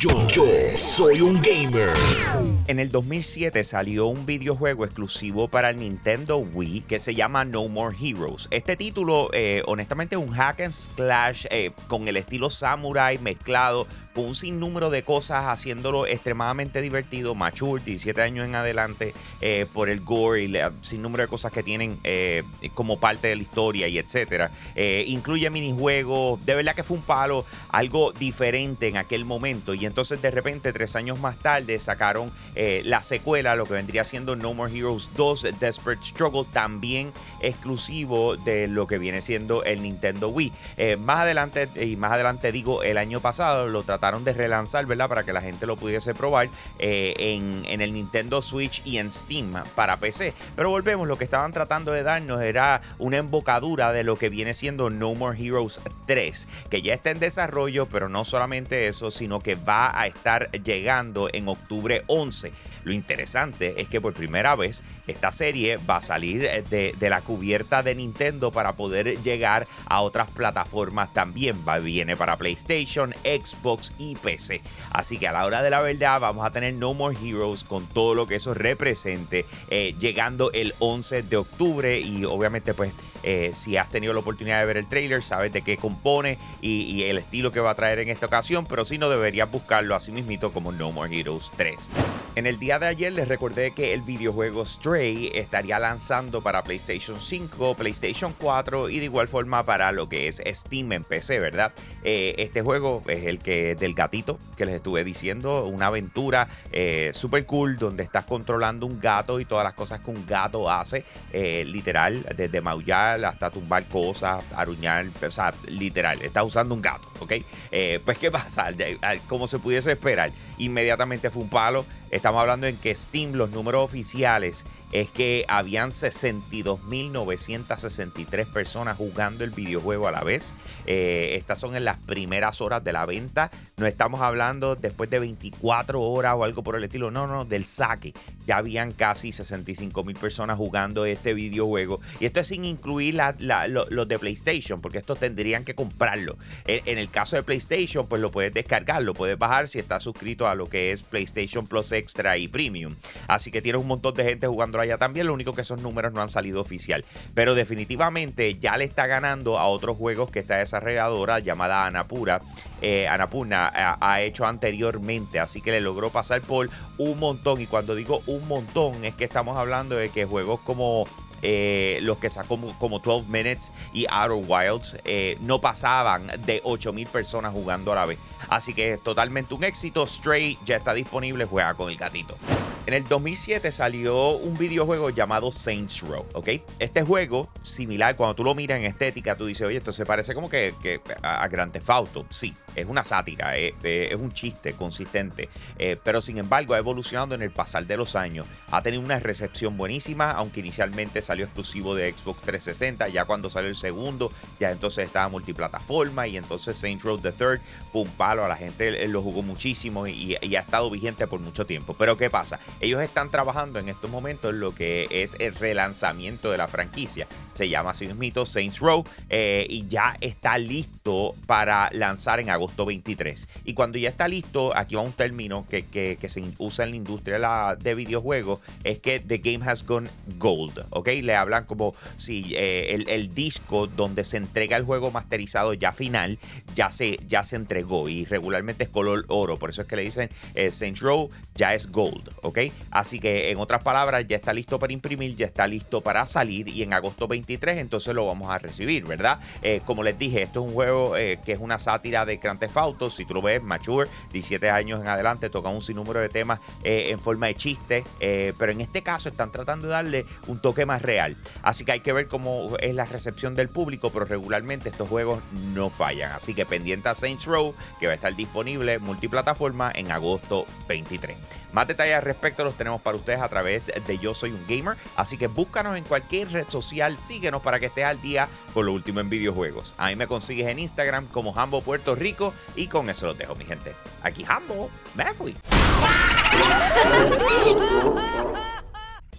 Yo, yo soy un gamer. En el 2007 salió un videojuego exclusivo para el Nintendo Wii que se llama No More Heroes. Este título, eh, honestamente, es un hack and slash eh, con el estilo samurai mezclado con un sinnúmero de cosas, haciéndolo extremadamente divertido, mature, 17 años en adelante, eh, por el gore y el sinnúmero de cosas que tienen como parte de la historia y etcétera. incluye minijuegos, de verdad que fue un palo, algo diferente en aquel momento. Y entonces, de repente, tres años más tarde, sacaron eh, la secuela, lo que vendría siendo No More Heroes 2 Desperate Struggle, también exclusivo de lo que viene siendo el Nintendo Wii. Eh, más adelante, y más adelante digo, el año pasado lo trataron de relanzar, ¿verdad? Para que la gente lo pudiese probar eh, en, en, el Nintendo Switch y en Steam para PC. Pero volvemos, lo que estaban tratando de darnos era una embocadura de lo que viene siendo No More Heroes 3, que ya está en desarrollo, pero no solamente eso, sino que va a estar llegando en octubre 11. Lo interesante es que por primera vez esta serie va a salir eh, de, la cubierta de Nintendo para poder llegar a otras plataformas también. Va, viene para PlayStation, Xbox y PC. Así que a la hora de la verdad vamos a tener No More Heroes con todo lo que eso represente eh, llegando el 11 de octubre y obviamente pues eh, si has tenido la oportunidad de ver el trailer, sabes de qué compone y, el estilo que va a traer en esta ocasión, pero si no deberías buscarlo así mismito como No More Heroes 3. En el día de ayer les recordé que el videojuego Stray estaría lanzando para PlayStation 5, PlayStation 4 y de igual forma para lo que es Steam en PC, ¿verdad? Eh, este juego es el que del gatito que les estuve diciendo, una aventura eh, super cool donde estás controlando un gato y todas las cosas que un gato hace, eh, literal, desde maullar hasta tumbar cosas, aruñar, o sea, literal, está usando un gato, ¿ok? pues, ¿qué pasa? Como se pudiese esperar, inmediatamente fue un palo. Estamos hablando en que Steam, los números oficiales, es que habían 62.963 personas jugando el videojuego a la vez. Eh, estas son en las primeras horas de la venta. No estamos hablando después de 24 horas o algo por el estilo. No, no, del saque. Ya habían casi 65.000 personas jugando este videojuego. Y esto es sin incluir los de PlayStation, porque estos tendrían que comprarlo. En, en, el caso de PlayStation, pues lo puedes descargar, lo puedes bajar si estás suscrito a lo que es PlayStation Plus Y Premium. Así que tienes un montón de gente jugando allá también. Lo único que esos números no han salido oficial. Pero definitivamente ya le está ganando a otros juegos que esta desarrolladora llamada Anapura. Eh, ha, hecho anteriormente. Así que le logró pasar por un montón. Y cuando digo un montón, es que estamos hablando de que juegos como eh, los que sacó como 12 Minutes y Outer Wilds no pasaban de 8000 personas jugando a la vez. Así que es totalmente un éxito. Stray ya está disponible, juega con el gatito. En el 2007 salió un videojuego llamado Saints Row, ¿ok? Este juego, similar, cuando tú lo miras en estética, tú dices, oye, esto se parece como que, a Grand Theft Auto. Sí, es una sátira, eh, eh, es, un chiste consistente, eh, pero sin embargo ha evolucionado en el pasar de los años. Ha tenido una recepción buenísima, aunque inicialmente salió exclusivo de Xbox 360, ya cuando salió el segundo, ya entonces estaba multiplataforma y entonces Saints Row the Third, pum palo, a la gente lo jugó muchísimo y ha estado vigente por mucho tiempo. Pero ¿qué pasa? Ellos están trabajando en estos momentos en lo que es el relanzamiento de la franquicia. Se llama así mismo Saints Row eh, y ya está listo para lanzar en agosto 23. Y cuando ya está listo, aquí va un término que, se usa en la industria de videojuegos, es que the game has gone gold, ¿ok? Le hablan como si eh, el, disco donde se entrega el juego masterizado ya final, ya se, ya se entregó y regularmente es color oro, por eso es que le dicen eh, Saints Row ya es gold, ¿ok? Así que en otras palabras, ya está listo para imprimir, ya está listo para salir y en agosto 23 entonces lo vamos a recibir, ¿verdad? Eh, como les dije, esto es un juego eh, que es una sátira de Grand Theft si tú lo ves, mature, 17 años en adelante, toca un sinnúmero de temas eh, en forma de chiste, pero en este caso están tratando de darle un toque más real. Así que hay que ver cómo es la recepción del público, pero regularmente estos juegos no fallan. Así que pendiente a Saints Row, que va a estar disponible multiplataforma en agosto 23. Más detalles al respecto los tenemos para ustedes a través de Yo Soy un Gamer. Así que búscanos en cualquier red social, síguenos para que estés al día con lo último en videojuegos. Ahí me consigues en Instagram como Hambo Puerto Rico y con eso los dejo, mi gente. Aquí Hambo, me fui.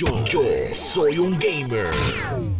Yo, soy un gamer.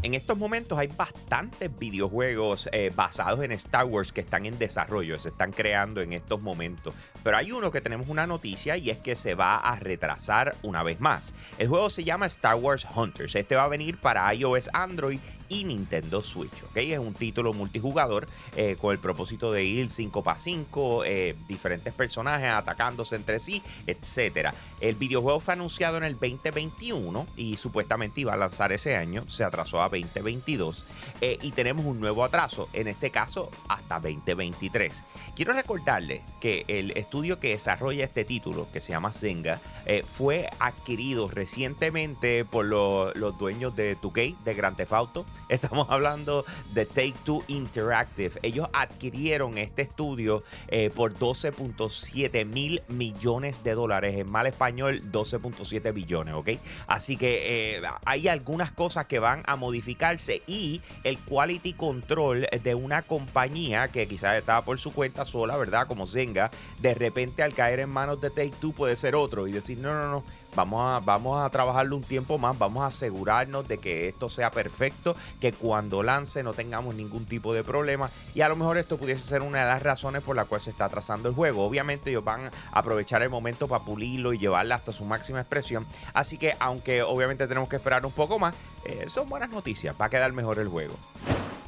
En estos momentos hay bastantes videojuegos eh, basados en Star Wars que están en desarrollo, se están creando en estos momentos. Pero hay uno que tenemos una noticia y es que se va a retrasar una vez más. El juego se llama Star Wars Hunters. Este va a venir para iOS, Android y Nintendo Switch. ¿ok? Es un título multijugador eh, con el propósito de ir 5 para 5, diferentes personajes atacándose entre sí, etc. El videojuego fue anunciado en el 2021 y supuestamente iba a lanzar ese año, se atrasó a 2022 eh, y tenemos un nuevo atraso, en este caso hasta 2023. Quiero recordarle que el estudio que desarrolla este título, que se llama Zenga, eh, fue adquirido recientemente por los dueños de 2K, de Grand Theft Auto. Estamos hablando de Take Two Interactive. Ellos adquirieron este estudio eh, por 12.7 mil millones de dólares. En mal español, 12.7 billones, ¿ok? Así que eh, hay algunas cosas que van a modificarse y el quality control de una compañía que quizás estaba por su cuenta sola, ¿verdad? Como Zenga, de repente al caer en manos de Take Two puede ser otro y decir, no, no, no, vamos a, vamos a trabajarlo un tiempo más, vamos a asegurarnos de que esto sea perfecto, que cuando lance no tengamos ningún tipo de problema y a lo mejor esto pudiese ser una de las razones por la cual se está atrasando el juego. Obviamente ellos van a aprovechar el momento para pulirlo y llevarla hasta su máxima expresión, así que aunque obviamente tenemos que esperar un poco más. Eh, son buenas noticias, va a quedar mejor el juego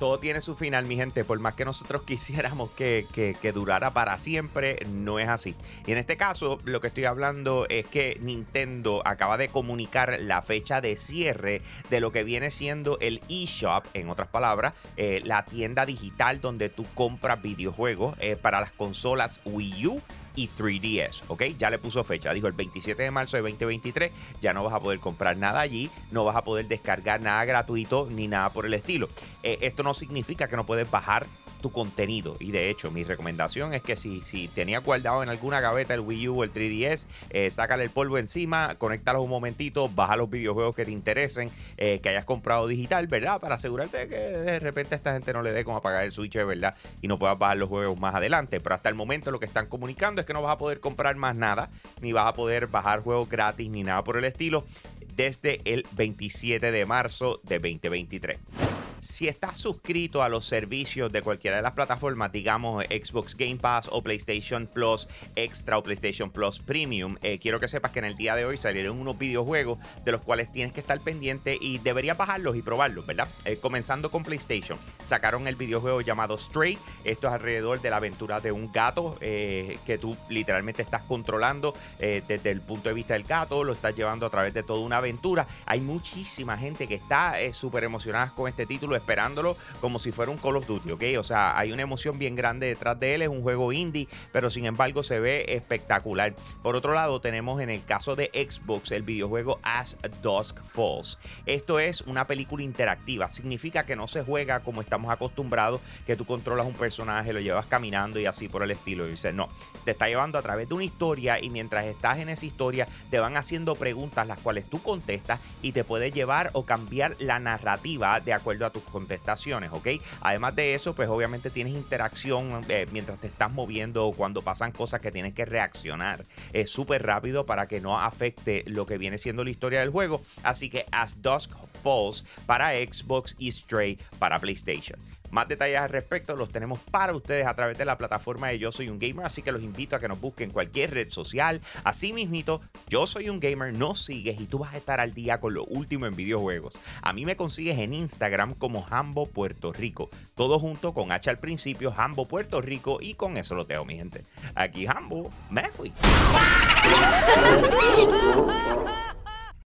todo tiene su final, mi gente. Por más que nosotros quisiéramos que, que, durara para siempre, no es así. Y en este caso, lo que estoy hablando es que Nintendo acaba de comunicar la fecha de cierre de lo que viene siendo el eShop, en otras palabras, eh, la tienda digital donde tú compras videojuegos eh, para las consolas Wii U y 3DS, ¿ok? Ya le puso fecha, dijo el 27 de marzo de 2023, ya no vas a poder comprar nada allí, no vas a poder descargar nada gratuito ni nada por el estilo. Eh, esto no significa que no puedes bajar tu contenido. Y de hecho, mi recomendación es que si, si tenía guardado en alguna gaveta el Wii U o el 3DS, eh, sácale el polvo encima, conéctalo un momentito, baja los videojuegos que te interesen, eh, que hayas comprado digital, ¿verdad? Para asegurarte de que de repente a esta gente no le dé como apagar el switch, ¿verdad? Y no puedas bajar los juegos más adelante. Pero hasta el momento lo que están comunicando es que no vas a poder comprar más nada, ni vas a poder bajar juegos gratis, ni nada por el estilo, desde el 27 de marzo de 2023 si estás suscrito a los servicios de cualquiera de las plataformas, digamos Xbox Game Pass o PlayStation Plus Extra o PlayStation Plus Premium, eh, quiero que sepas que en el día de hoy salieron unos videojuegos de los cuales tienes que estar pendiente y deberías bajarlos y probarlos, ¿verdad? Eh, comenzando con PlayStation, sacaron el videojuego llamado Stray. Esto es alrededor de la aventura de un gato eh, que tú literalmente estás controlando desde el punto de vista del gato, lo estás llevando a través de toda una aventura. Hay muchísima gente que está súper emocionada con este título esperándolo como si fuera un Call of Duty, ¿ok? O sea, hay una emoción bien grande detrás de él, es un juego indie, pero sin embargo se ve espectacular. Por otro lado, tenemos en el caso de Xbox el videojuego As Dusk Falls. Esto es una película interactiva, significa que no se juega como estamos acostumbrados, que tú controlas un personaje, lo llevas caminando y así por el estilo. Y dices, no, te está llevando a través de una historia y mientras estás en esa historia te van haciendo preguntas las cuales tú contestas y te puede llevar o cambiar la narrativa de acuerdo a tu contestaciones, ¿ok? Además de eso, pues obviamente tienes interacción eh, mientras te estás moviendo o cuando pasan cosas que tienes que reaccionar es súper rápido para que no afecte lo que viene siendo la historia del juego. Así que As Dusk Falls para Xbox y Stray para PlayStation. Más detalles al respecto los tenemos para ustedes a través de la plataforma de Yo Soy un Gamer, así que los invito a que nos busquen en cualquier red social. Así mismito, Yo Soy un Gamer, nos sigues y tú vas a estar al día con lo último en videojuegos. A mí me consigues en Instagram como Hambo Puerto Rico, todo junto con H al principio, Hambo Puerto Rico y con eso lo tengo mi gente. Aquí Hambo, me fui.